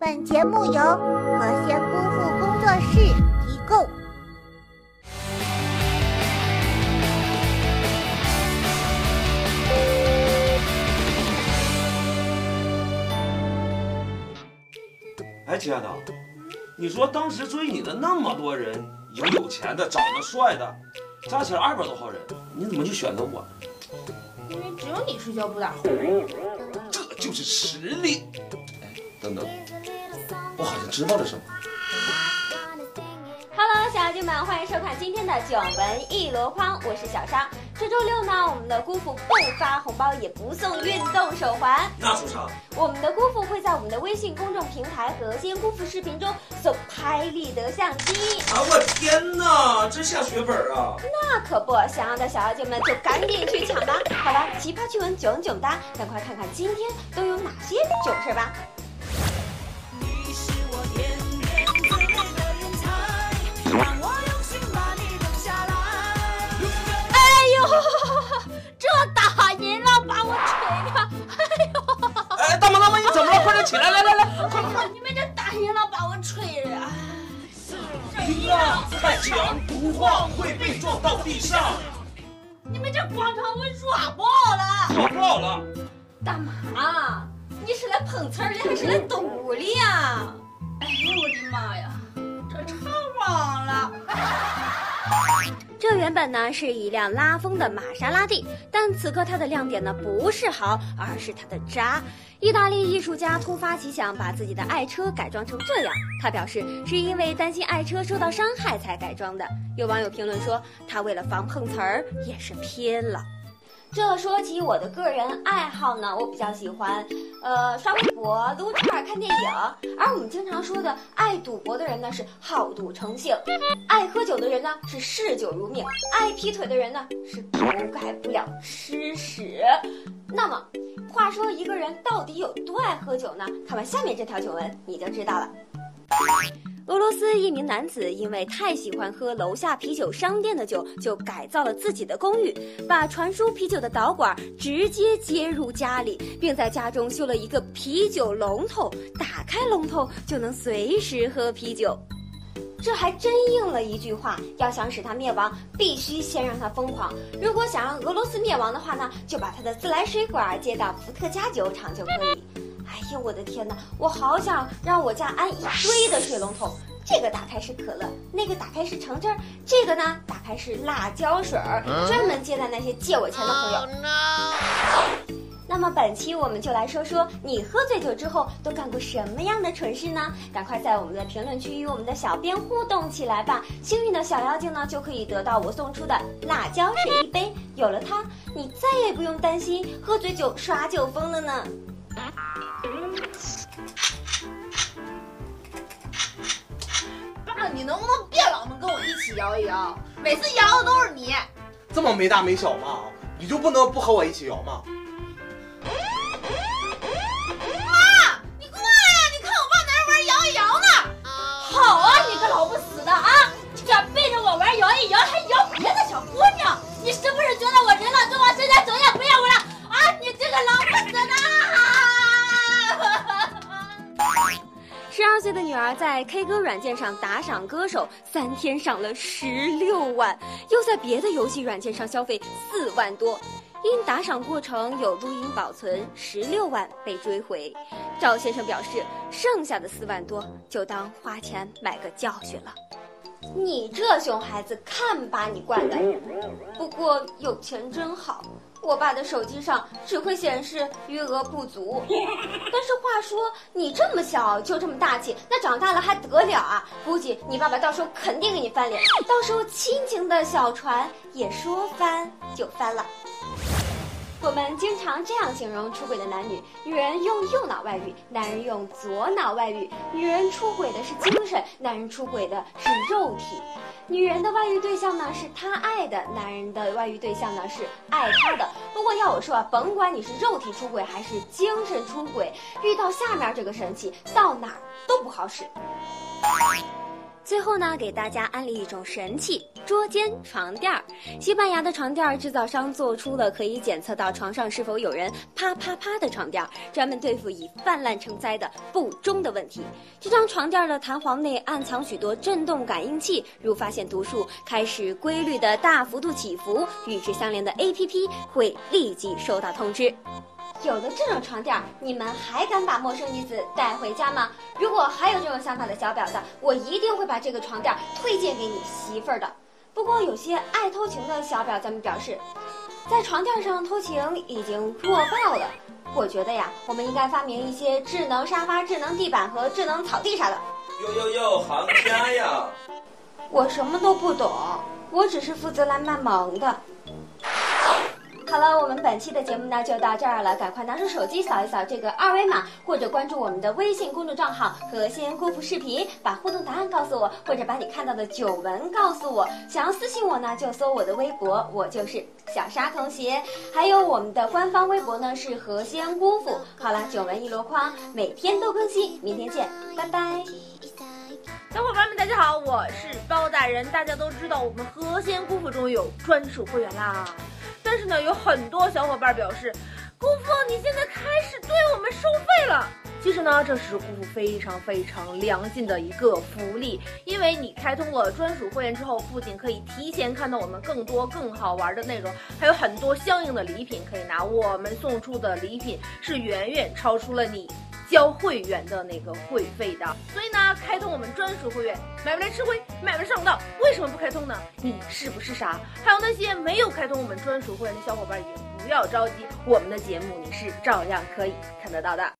本节目由和仙姑父工作室提供。哎，亲爱的，你说当时追你的那么多人，有有钱的，长得帅的，加起来二百多号人，你怎么就选择我？因为只有你睡觉不打红。这就是实力。哎，等等，我好像知道了什么。Hello，小妖精们，欢迎收看今天的囧闻一箩筐，我是小沙。这周六呢，我们的姑父不发红包，也不送运动手环。那说啥？我们的姑父会在我们的微信公众平台“和仙姑父”视频中送拍立得相机。啊，我天哪，这下血本啊！那可不，想要的小妖精们就赶紧去抢吧！好了，奇葩趣闻囧囧哒，赶快看看今天都有哪些囧事吧。音浪太强，不晃会被撞到地上。你们这广场舞耍爆了！软爆了！大妈，你是来碰瓷儿的还是来赌的呀？哎呦我的妈呀，这唱。这原本呢是一辆拉风的玛莎拉蒂，但此刻它的亮点呢不是豪，而是它的渣。意大利艺术家突发奇想，把自己的爱车改装成这样。他表示是因为担心爱车受到伤害才改装的。有网友评论说，他为了防碰瓷儿也是拼了。这说起我的个人爱好呢，我比较喜欢，呃，刷微博、撸串、看电影。而我们经常说的爱赌博的人呢，是好赌成性；爱喝酒的人呢，是嗜酒如命；爱劈腿的人呢，是头改不了吃屎。那么，话说一个人到底有多爱喝酒呢？看完下面这条酒文，你就知道了。俄罗斯一名男子因为太喜欢喝楼下啤酒商店的酒，就改造了自己的公寓，把传输啤酒的导管直接接入家里，并在家中修了一个啤酒龙头，打开龙头就能随时喝啤酒。这还真应了一句话：要想使他灭亡，必须先让他疯狂。如果想让俄罗斯灭亡的话呢，就把他的自来水管接到伏特加酒厂就可以。哎呦我的天哪！我好想让我家安一堆的水龙头，这个打开是可乐，那个打开是橙汁儿，这个呢打开是辣椒水儿，专门接待那些借我钱的朋友。那么本期我们就来说说你喝醉酒之后都干过什么样的蠢事呢？赶快在我们的评论区与我们的小编互动起来吧！幸运的小妖精呢就可以得到我送出的辣椒水一杯，有了它，你再也不用担心喝醉酒耍酒疯了呢。你能不能别老能跟我一起摇一摇？每次摇的都是你。这么没大没小吗？你就不能不和我一起摇吗？妈，在 K 歌软件上打赏歌手，三天赏了十六万，又在别的游戏软件上消费四万多。因打赏过程有录音保存，十六万被追回。赵先生表示，剩下的四万多就当花钱买个教训了。你这熊孩子，看把你惯的！不过有钱真好，我爸的手机上只会显示余额不足。但是话说，你这么小就这么大气，那长大了还得了啊？估计你爸爸到时候肯定给你翻脸，到时候亲情的小船也说翻就翻了。我们经常这样形容出轨的男女：女人用右脑外遇，男人用左脑外遇。女人出轨的是精神，男人出轨的是肉体。女人的外遇对象呢是她爱的，男人的外遇对象呢是爱他的。不过要我说啊，甭管你是肉体出轨还是精神出轨，遇到下面这个神器，到哪儿都不好使。最后呢，给大家安利一种神器——桌间床垫儿。西班牙的床垫儿制造商做出了可以检测到床上是否有人啪啪啪的床垫儿，专门对付已泛滥成灾的不忠的问题。这张床垫儿的弹簧内暗藏许多震动感应器，如发现读数开始规律的大幅度起伏，与之相连的 APP 会立即收到通知。有了这种床垫儿，你们还敢把陌生女子带回家吗？如果还有这种想法的小婊子，我一定会把这个床垫儿推荐给你媳妇儿的。不过，有些爱偷情的小婊子们表示，在床垫上偷情已经弱爆了。我觉得呀，我们应该发明一些智能沙发、智能地板和智能草地啥的。哟哟哟，行家呀！我什么都不懂，我只是负责来卖萌的。好了，我们本期的节目呢就到这儿了，赶快拿出手机扫一扫这个二维码，或者关注我们的微信公众账号“和仙姑父视频”，把互动答案告诉我，或者把你看到的九文告诉我。想要私信我呢，就搜我的微博，我就是小沙同学。还有我们的官方微博呢是和仙姑父。好了，九文一箩筐，每天都更新，明天见，拜拜。小伙伴们，大家好，我是包大人。大家都知道我们和仙姑父中有专属会员啦，但是呢，有很多小伙伴表示，姑父你现在开始对我们收费了。其实呢，这是姑父非常非常良心的一个福利，因为你开通了专属会员之后，不仅可以提前看到我们更多更好玩的内容，还有很多相应的礼品可以拿。我们送出的礼品是远远超出了你。交会员的那个会费的，所以呢，开通我们专属会员，买不来吃亏，买不来上当。为什么不开通呢？你是不是傻？还有那些没有开通我们专属会员的小伙伴也不要着急，我们的节目你是照样可以看得到的。